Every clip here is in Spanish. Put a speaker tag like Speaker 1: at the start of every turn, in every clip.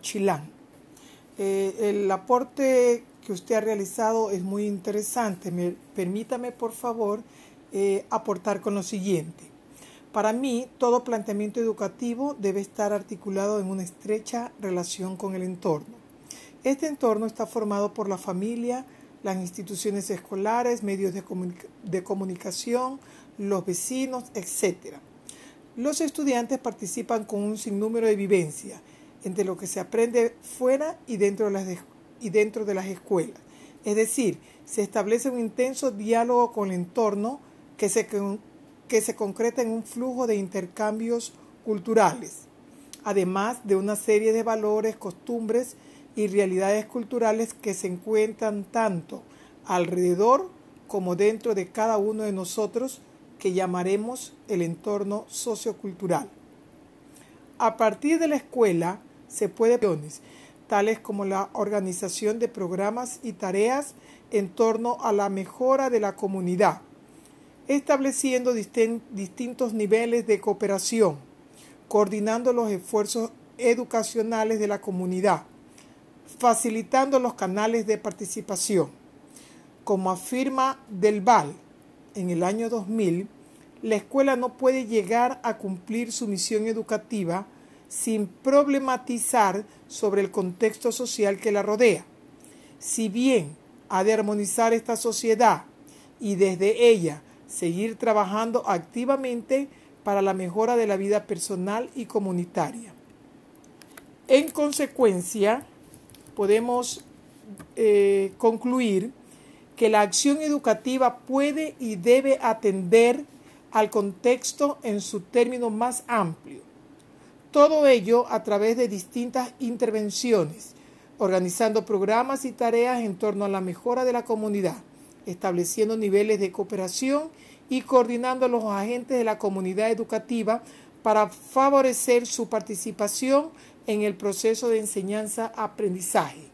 Speaker 1: Chilán. Eh, el aporte que usted ha realizado es muy interesante. Me, permítame, por favor, eh, aportar con lo siguiente. Para mí, todo planteamiento educativo debe estar articulado en una estrecha relación con el entorno. Este entorno está formado por la familia, las instituciones escolares, medios de, de comunicación, los vecinos, etc. Los estudiantes participan con un sinnúmero de vivencias entre lo que se aprende fuera y dentro de las, y dentro de las escuelas. Es decir, se establece un intenso diálogo con el entorno que se, que se concreta en un flujo de intercambios culturales, además de una serie de valores, costumbres y realidades culturales que se encuentran tanto alrededor como dentro de cada uno de nosotros que llamaremos el entorno sociocultural. A partir de la escuela, se puede tales como la organización de programas y tareas en torno a la mejora de la comunidad, estableciendo distintos niveles de cooperación, coordinando los esfuerzos educacionales de la comunidad, facilitando los canales de participación. Como afirma Del Val en el año 2000, la escuela no puede llegar a cumplir su misión educativa sin problematizar sobre el contexto social que la rodea. Si bien ha de armonizar esta sociedad y desde ella seguir trabajando activamente para la mejora de la vida personal y comunitaria. En consecuencia, podemos eh, concluir que la acción educativa puede y debe atender al contexto en su término más amplio todo ello a través de distintas intervenciones, organizando programas y tareas en torno a la mejora de la comunidad, estableciendo niveles de cooperación y coordinando a los agentes de la comunidad educativa para favorecer su participación en el proceso de enseñanza-aprendizaje.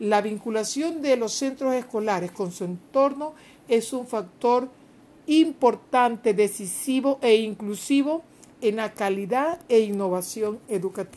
Speaker 1: La vinculación de los centros escolares con su entorno es un factor importante, decisivo e inclusivo en la calidad e innovación educativa.